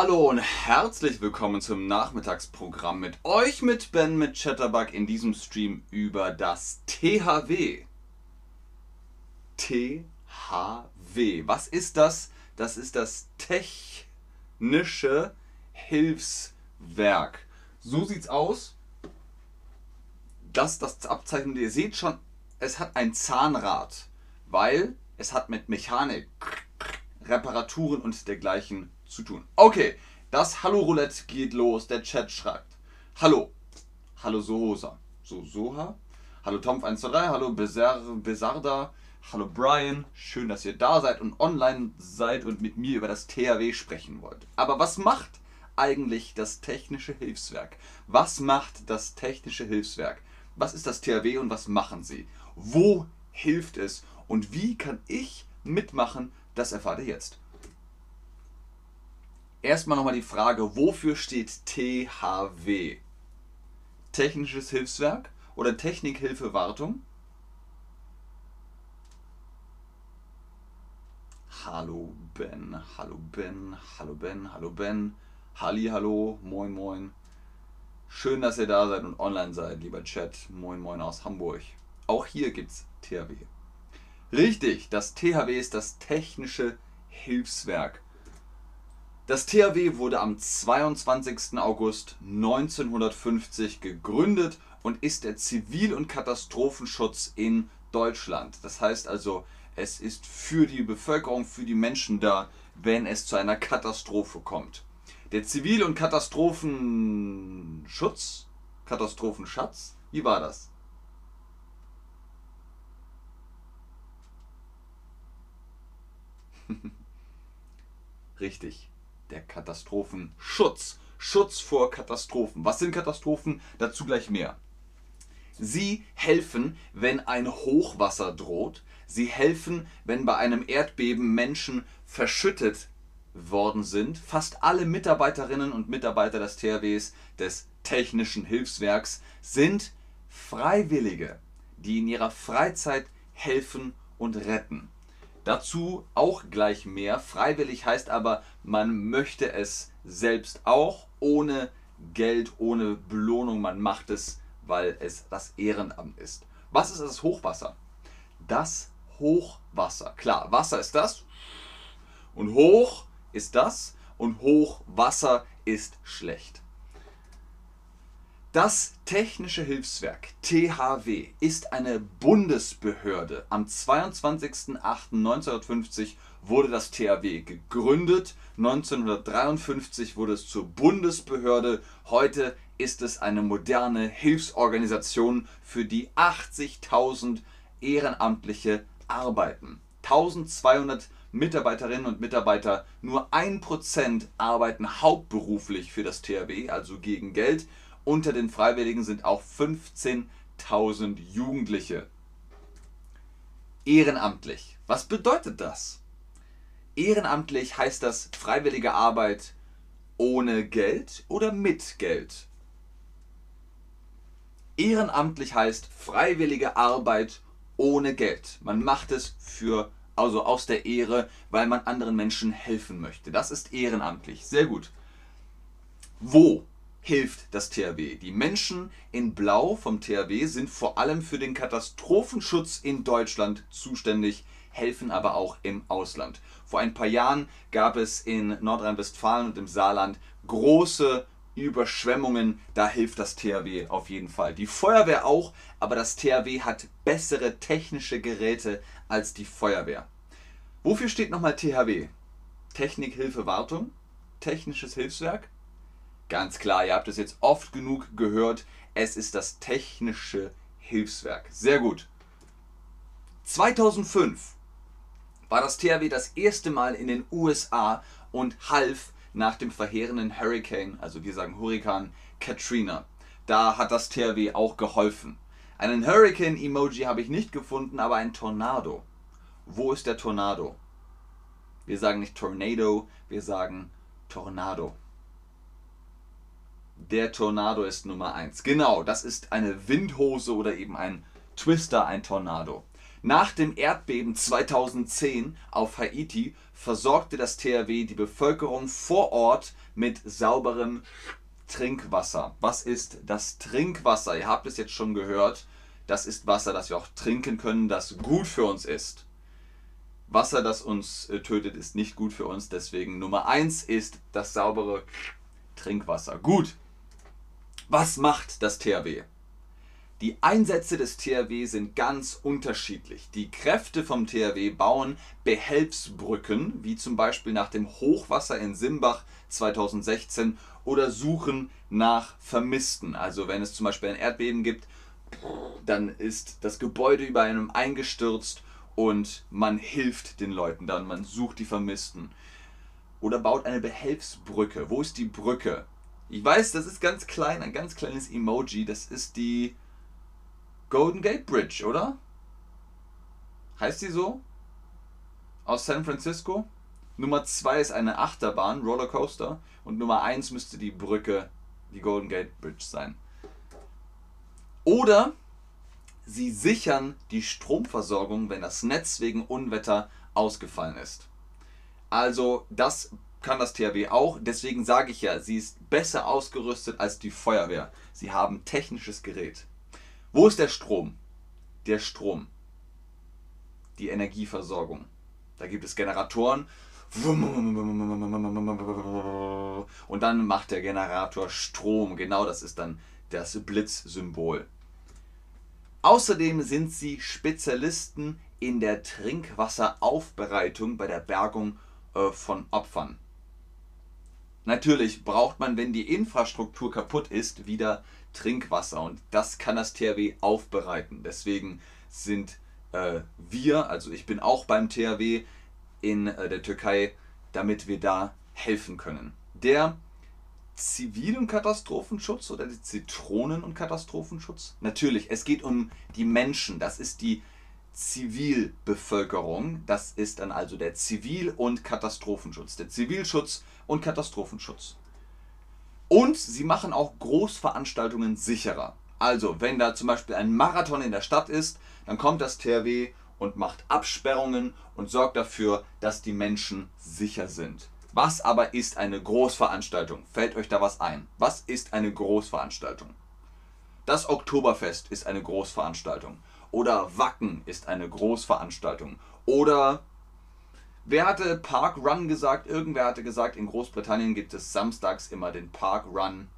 Hallo und herzlich willkommen zum Nachmittagsprogramm mit euch, mit Ben, mit Chatterbug in diesem Stream über das THW. THW. Was ist das? Das ist das Technische Hilfswerk. So sieht's aus. Das, das Abzeichen, ihr seht schon, es hat ein Zahnrad, weil es hat mit Mechanik, Reparaturen und dergleichen zu tun. Okay, das Hallo Roulette geht los. Der Chat schreibt. Hallo. Hallo Sohosa. So, Soha. Hallo Tomf123. Hallo Besar, Besarda. Hallo Brian. Schön, dass ihr da seid und online seid und mit mir über das THW sprechen wollt. Aber was macht eigentlich das technische Hilfswerk? Was macht das technische Hilfswerk? Was ist das THW und was machen sie? Wo hilft es? Und wie kann ich mitmachen? Das erfahrt ihr jetzt erstmal nochmal die Frage, wofür steht THW? Technisches Hilfswerk oder Technikhilfe Wartung? Hallo Ben, hallo Ben, hallo Ben, hallo Ben, Halli, hallo, moin, moin. Schön, dass ihr da seid und online seid, lieber Chat. Moin, moin aus Hamburg. Auch hier gibt's THW. Richtig, das THW ist das Technische Hilfswerk. Das THW wurde am 22. August 1950 gegründet und ist der Zivil- und Katastrophenschutz in Deutschland. Das heißt also, es ist für die Bevölkerung, für die Menschen da, wenn es zu einer Katastrophe kommt. Der Zivil- und Katastrophenschutz, Katastrophenschatz, wie war das? Richtig der Katastrophenschutz. Schutz vor Katastrophen. Was sind Katastrophen? Dazu gleich mehr. Sie helfen, wenn ein Hochwasser droht. Sie helfen, wenn bei einem Erdbeben Menschen verschüttet worden sind. Fast alle Mitarbeiterinnen und Mitarbeiter des THWs, des Technischen Hilfswerks, sind Freiwillige, die in ihrer Freizeit helfen und retten. Dazu auch gleich mehr. Freiwillig heißt aber, man möchte es selbst auch ohne Geld, ohne Belohnung. Man macht es, weil es das Ehrenamt ist. Was ist das Hochwasser? Das Hochwasser. Klar, Wasser ist das und hoch ist das und Hochwasser ist schlecht. Das Technische Hilfswerk THW ist eine Bundesbehörde. Am 22.08.1950 wurde das THW gegründet. 1953 wurde es zur Bundesbehörde. Heute ist es eine moderne Hilfsorganisation, für die 80.000 Ehrenamtliche arbeiten. 1200 Mitarbeiterinnen und Mitarbeiter, nur 1% arbeiten hauptberuflich für das THW, also gegen Geld unter den Freiwilligen sind auch 15.000 Jugendliche. Ehrenamtlich. Was bedeutet das? Ehrenamtlich heißt das freiwillige Arbeit ohne Geld oder mit Geld? Ehrenamtlich heißt freiwillige Arbeit ohne Geld. Man macht es für also aus der Ehre, weil man anderen Menschen helfen möchte. Das ist ehrenamtlich. Sehr gut. Wo hilft das THW. Die Menschen in Blau vom THW sind vor allem für den Katastrophenschutz in Deutschland zuständig, helfen aber auch im Ausland. Vor ein paar Jahren gab es in Nordrhein-Westfalen und im Saarland große Überschwemmungen, da hilft das THW auf jeden Fall. Die Feuerwehr auch, aber das THW hat bessere technische Geräte als die Feuerwehr. Wofür steht nochmal THW? Technik, Hilfe, Wartung? Technisches Hilfswerk? Ganz klar, ihr habt es jetzt oft genug gehört. Es ist das technische Hilfswerk. Sehr gut. 2005 war das THW das erste Mal in den USA und half nach dem verheerenden Hurricane, also wir sagen Hurrikan Katrina. Da hat das THW auch geholfen. Einen Hurricane-Emoji habe ich nicht gefunden, aber ein Tornado. Wo ist der Tornado? Wir sagen nicht Tornado, wir sagen Tornado. Der Tornado ist Nummer 1. Genau, das ist eine Windhose oder eben ein Twister, ein Tornado. Nach dem Erdbeben 2010 auf Haiti versorgte das THW die Bevölkerung vor Ort mit sauberem Trinkwasser. Was ist das Trinkwasser? Ihr habt es jetzt schon gehört. Das ist Wasser, das wir auch trinken können, das gut für uns ist. Wasser, das uns äh, tötet, ist nicht gut für uns. Deswegen Nummer 1 ist das saubere Trinkwasser. Gut. Was macht das THW? Die Einsätze des THW sind ganz unterschiedlich. Die Kräfte vom THW bauen Behelfsbrücken, wie zum Beispiel nach dem Hochwasser in Simbach 2016, oder suchen nach Vermissten. Also wenn es zum Beispiel ein Erdbeben gibt, dann ist das Gebäude über einem eingestürzt und man hilft den Leuten dann, man sucht die Vermissten. Oder baut eine Behelfsbrücke. Wo ist die Brücke? Ich weiß, das ist ganz klein, ein ganz kleines Emoji. Das ist die Golden Gate Bridge, oder? Heißt die so? Aus San Francisco? Nummer 2 ist eine Achterbahn, Rollercoaster. Und Nummer 1 müsste die Brücke, die Golden Gate Bridge sein. Oder sie sichern die Stromversorgung, wenn das Netz wegen Unwetter ausgefallen ist. Also das kann das THW auch. Deswegen sage ich ja, sie ist besser ausgerüstet als die Feuerwehr. Sie haben technisches Gerät. Wo ist der Strom? Der Strom. Die Energieversorgung. Da gibt es Generatoren. Und dann macht der Generator Strom. Genau das ist dann das Blitzsymbol. Außerdem sind sie Spezialisten in der Trinkwasseraufbereitung bei der Bergung äh, von Opfern. Natürlich braucht man, wenn die Infrastruktur kaputt ist, wieder Trinkwasser und das kann das THW aufbereiten. Deswegen sind äh, wir, also ich bin auch beim THW in äh, der Türkei, damit wir da helfen können. Der Zivil- und Katastrophenschutz oder die Zitronen- und Katastrophenschutz? Natürlich, es geht um die Menschen. Das ist die Zivilbevölkerung. Das ist dann also der Zivil- und Katastrophenschutz. Der Zivilschutz und Katastrophenschutz. Und sie machen auch Großveranstaltungen sicherer. Also, wenn da zum Beispiel ein Marathon in der Stadt ist, dann kommt das THW und macht Absperrungen und sorgt dafür, dass die Menschen sicher sind. Was aber ist eine Großveranstaltung? Fällt euch da was ein? Was ist eine Großveranstaltung? Das Oktoberfest ist eine Großveranstaltung. Oder Wacken ist eine Großveranstaltung. Oder Wer hatte Park Run gesagt? Irgendwer hatte gesagt, in Großbritannien gibt es samstags immer den Park Run.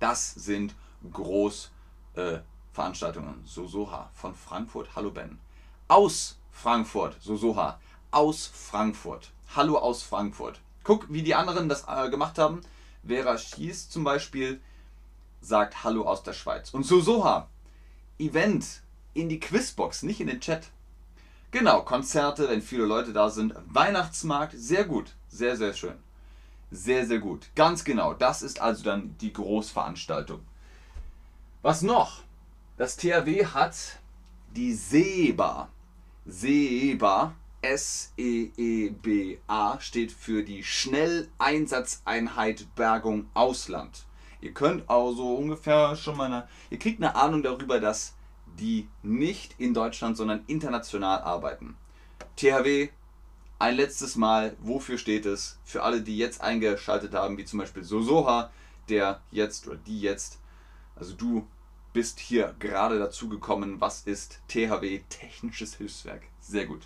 Das sind Großveranstaltungen. Äh, Sosoha von Frankfurt. Hallo Ben. Aus Frankfurt. Sosoha. Aus Frankfurt. Hallo aus Frankfurt. Guck, wie die anderen das äh, gemacht haben. Vera Schieß zum Beispiel sagt Hallo aus der Schweiz. Und Sosoha. Event in die Quizbox, nicht in den Chat. Genau, Konzerte, wenn viele Leute da sind. Weihnachtsmarkt, sehr gut. Sehr, sehr schön. Sehr, sehr gut. Ganz genau. Das ist also dann die Großveranstaltung. Was noch? Das THW hat die SEBA. SEBA, S-E-E-B-A, steht für die Schnelleinsatzeinheit Bergung Ausland. Ihr könnt also ungefähr schon mal eine, ihr kriegt eine Ahnung darüber, dass die nicht in Deutschland, sondern international arbeiten. THW, ein letztes Mal, wofür steht es? Für alle, die jetzt eingeschaltet haben, wie zum Beispiel Sosoha, der jetzt oder die jetzt, also du bist hier gerade dazu gekommen. Was ist THW Technisches Hilfswerk? Sehr gut.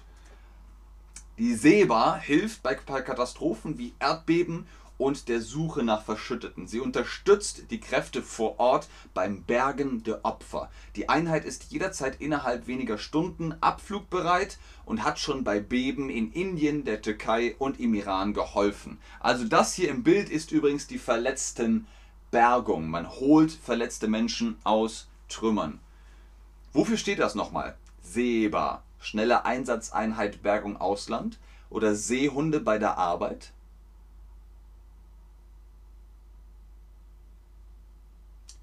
Die SEBA hilft bei Katastrophen wie Erdbeben und der Suche nach Verschütteten. Sie unterstützt die Kräfte vor Ort beim Bergen der Opfer. Die Einheit ist jederzeit innerhalb weniger Stunden abflugbereit und hat schon bei Beben in Indien, der Türkei und im Iran geholfen. Also das hier im Bild ist übrigens die Verletztenbergung. Man holt verletzte Menschen aus Trümmern. Wofür steht das nochmal? SEBA, schnelle Einsatzeinheit Bergung Ausland oder Seehunde bei der Arbeit?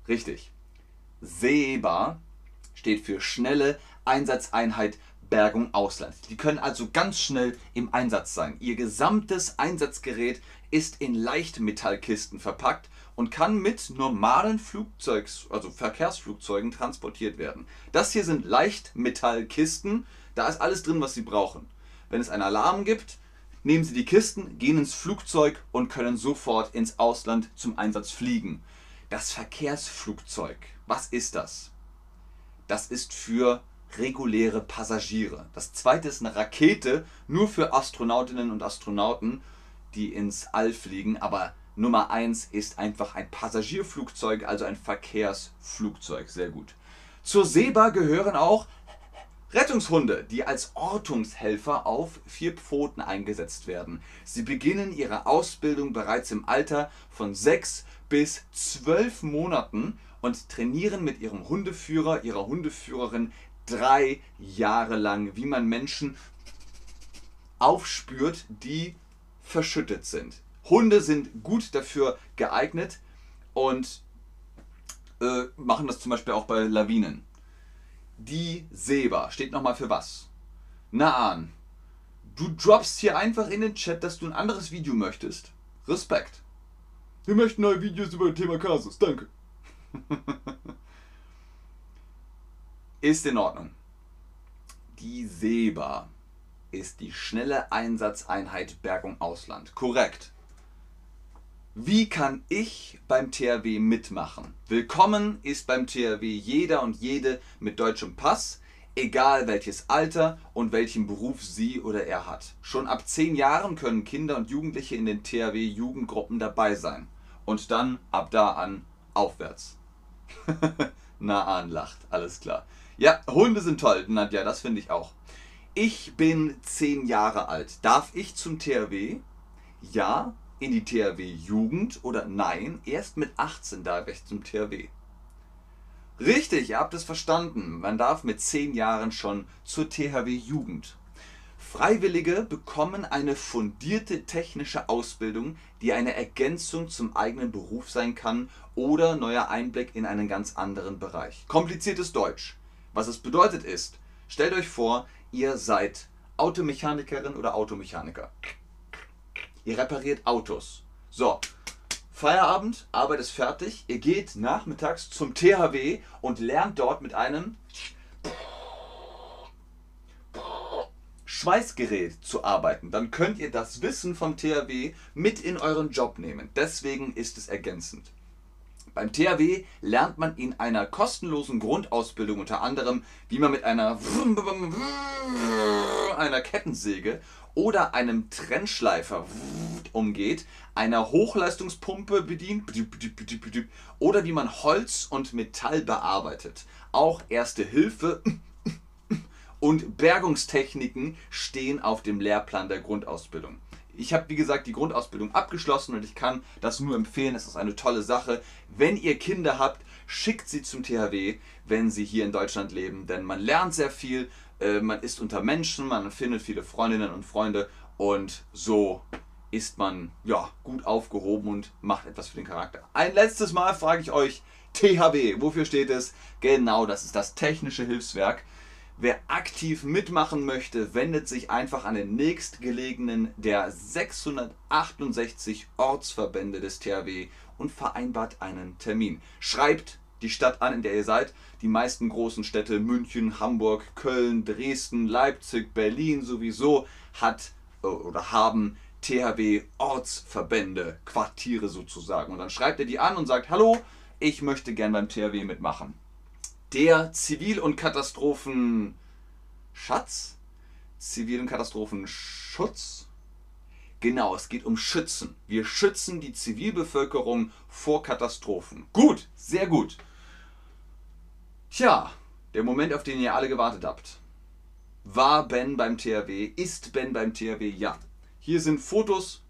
Richtig. SEBA steht für Schnelle Einsatzeinheit Bergung Ausland. Die können also ganz schnell im Einsatz sein. Ihr gesamtes Einsatzgerät ist in Leichtmetallkisten verpackt und kann mit normalen Flugzeugs, also Verkehrsflugzeugen transportiert werden. Das hier sind Leichtmetallkisten, da ist alles drin, was Sie brauchen. Wenn es einen Alarm gibt, nehmen Sie die Kisten, gehen ins Flugzeug und können sofort ins Ausland zum Einsatz fliegen. Das Verkehrsflugzeug, was ist das? Das ist für reguläre Passagiere. Das zweite ist eine Rakete, nur für Astronautinnen und Astronauten, die ins All fliegen, aber Nummer 1 ist einfach ein Passagierflugzeug, also ein Verkehrsflugzeug. Sehr gut. Zur SEBA gehören auch Rettungshunde, die als Ortungshelfer auf vier Pfoten eingesetzt werden. Sie beginnen ihre Ausbildung bereits im Alter von 6 bis 12 Monaten und trainieren mit ihrem Hundeführer, ihrer Hundeführerin drei Jahre lang, wie man Menschen aufspürt, die verschüttet sind. Hunde sind gut dafür geeignet und äh, machen das zum Beispiel auch bei Lawinen. Die Seba steht nochmal für was? Na an. Du droppst hier einfach in den Chat, dass du ein anderes Video möchtest. Respekt. Wir möchten neue Videos über das Thema Kasus. Danke. Ist in Ordnung. Die Seba ist die schnelle Einsatzeinheit Bergung Ausland. Korrekt. Wie kann ich beim THW mitmachen? Willkommen ist beim THW jeder und jede mit deutschem Pass, egal welches Alter und welchen Beruf sie oder er hat. Schon ab 10 Jahren können Kinder und Jugendliche in den THW Jugendgruppen dabei sein. Und dann ab da an aufwärts. Na an lacht, alles klar. Ja, Hunde sind toll, Nadja, das finde ich auch. Ich bin 10 Jahre alt. Darf ich zum THW? Ja, in die THW Jugend oder nein, erst mit 18 darf ich zum THW. Richtig, ihr habt es verstanden. Man darf mit 10 Jahren schon zur THW Jugend. Freiwillige bekommen eine fundierte technische Ausbildung, die eine Ergänzung zum eigenen Beruf sein kann oder neuer Einblick in einen ganz anderen Bereich. Kompliziertes Deutsch. Was es bedeutet ist, stellt euch vor, ihr seid Automechanikerin oder Automechaniker. Ihr repariert Autos. So, Feierabend, Arbeit ist fertig. Ihr geht nachmittags zum THW und lernt dort mit einem Schweißgerät zu arbeiten. Dann könnt ihr das Wissen vom THW mit in euren Job nehmen. Deswegen ist es ergänzend. Beim THW lernt man in einer kostenlosen Grundausbildung unter anderem, wie man mit einer, einer Kettensäge oder einem Trennschleifer umgeht, einer Hochleistungspumpe bedient oder wie man Holz und Metall bearbeitet. Auch Erste Hilfe und Bergungstechniken stehen auf dem Lehrplan der Grundausbildung. Ich habe, wie gesagt, die Grundausbildung abgeschlossen und ich kann das nur empfehlen. Es ist eine tolle Sache. Wenn ihr Kinder habt, schickt sie zum THW, wenn sie hier in Deutschland leben, denn man lernt sehr viel, äh, man ist unter Menschen, man findet viele Freundinnen und Freunde und so ist man ja gut aufgehoben und macht etwas für den Charakter. Ein letztes Mal frage ich euch, THW, wofür steht es? Genau, das ist das technische Hilfswerk. Wer aktiv mitmachen möchte, wendet sich einfach an den nächstgelegenen der 668 Ortsverbände des THW und vereinbart einen Termin. Schreibt die Stadt an, in der ihr seid. Die meisten großen Städte, München, Hamburg, Köln, Dresden, Leipzig, Berlin sowieso, hat äh, oder haben THW Ortsverbände, Quartiere sozusagen. Und dann schreibt ihr die an und sagt, hallo, ich möchte gern beim THW mitmachen. Der Zivil- und Katastrophenschatz? Zivil- und Katastrophenschutz? Genau, es geht um Schützen. Wir schützen die Zivilbevölkerung vor Katastrophen. Gut, sehr gut. Tja, der Moment, auf den ihr alle gewartet habt. War Ben beim THW? Ist Ben beim THW? Ja. Hier sind Fotos,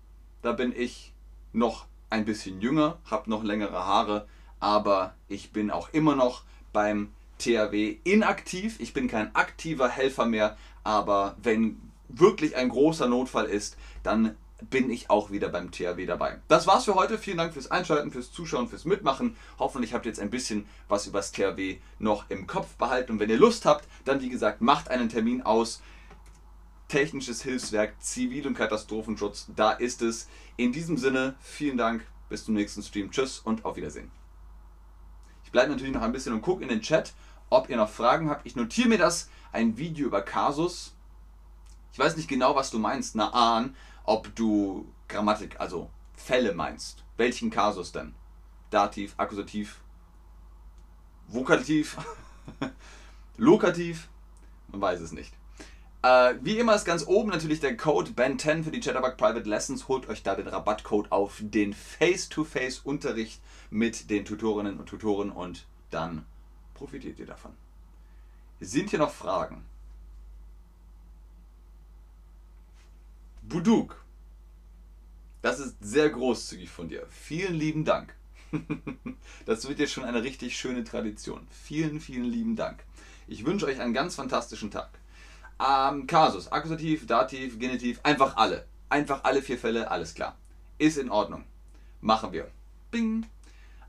da bin ich noch ein bisschen jünger, habe noch längere Haare, aber ich bin auch immer noch beim THW inaktiv. Ich bin kein aktiver Helfer mehr, aber wenn wirklich ein großer Notfall ist, dann bin ich auch wieder beim THW dabei. Das war's für heute. Vielen Dank fürs Einschalten, fürs Zuschauen, fürs Mitmachen. Hoffentlich habt ihr jetzt ein bisschen was über das THW noch im Kopf behalten. Und wenn ihr Lust habt, dann wie gesagt, macht einen Termin aus. Technisches Hilfswerk, Zivil- und Katastrophenschutz, da ist es. In diesem Sinne, vielen Dank, bis zum nächsten Stream. Tschüss und auf Wiedersehen. Ich bleibe natürlich noch ein bisschen und gucke in den Chat, ob ihr noch Fragen habt. Ich notiere mir das, ein Video über Kasus. Ich weiß nicht genau, was du meinst, Naan, ob du Grammatik, also Fälle meinst. Welchen Kasus denn? Dativ, Akkusativ, Vokativ, Lokativ? Man weiß es nicht. Äh, wie immer ist ganz oben natürlich der Code BEN10 für die Chatterbug Private Lessons. Holt euch da den Rabattcode auf den Face-to-Face-Unterricht mit den Tutorinnen und Tutoren und dann profitiert ihr davon. Sind hier noch Fragen? Buduk. Das ist sehr großzügig von dir. Vielen lieben Dank. Das wird jetzt schon eine richtig schöne Tradition. Vielen, vielen lieben Dank. Ich wünsche euch einen ganz fantastischen Tag. Ähm, Kasus, Akkusativ, Dativ, Genitiv, einfach alle. Einfach alle vier Fälle, alles klar. Ist in Ordnung. Machen wir. Bing.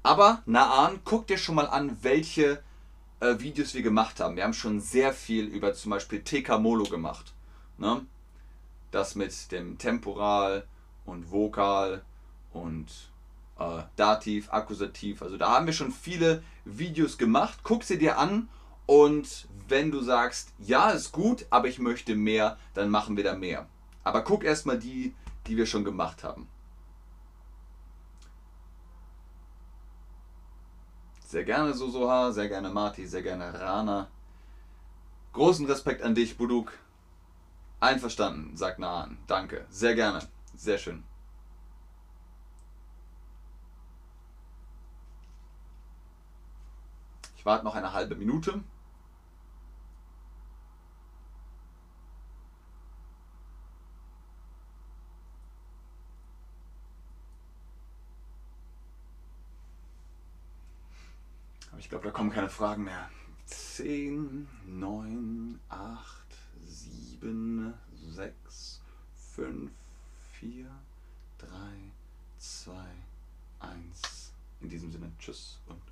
Aber, Naan, guck dir schon mal an, welche äh, Videos wir gemacht haben. Wir haben schon sehr viel über zum Beispiel TK Molo gemacht. Ne? Das mit dem Temporal und Vokal und äh, Dativ, Akkusativ. Also da haben wir schon viele Videos gemacht. Guck sie dir an und wenn du sagst, ja, ist gut, aber ich möchte mehr, dann machen wir da mehr. Aber guck erstmal die, die wir schon gemacht haben. Sehr gerne Sosoha, sehr gerne Marti, sehr gerne Rana. Großen Respekt an dich, Buduk. Einverstanden, sagt Naan. Danke. Sehr gerne. Sehr schön. Ich warte noch eine halbe Minute. Aber ich glaube, da kommen keine Fragen mehr. 10, 9, 8, 7, 6, 5, 4, 3, 2, 1. In diesem Sinne, tschüss und.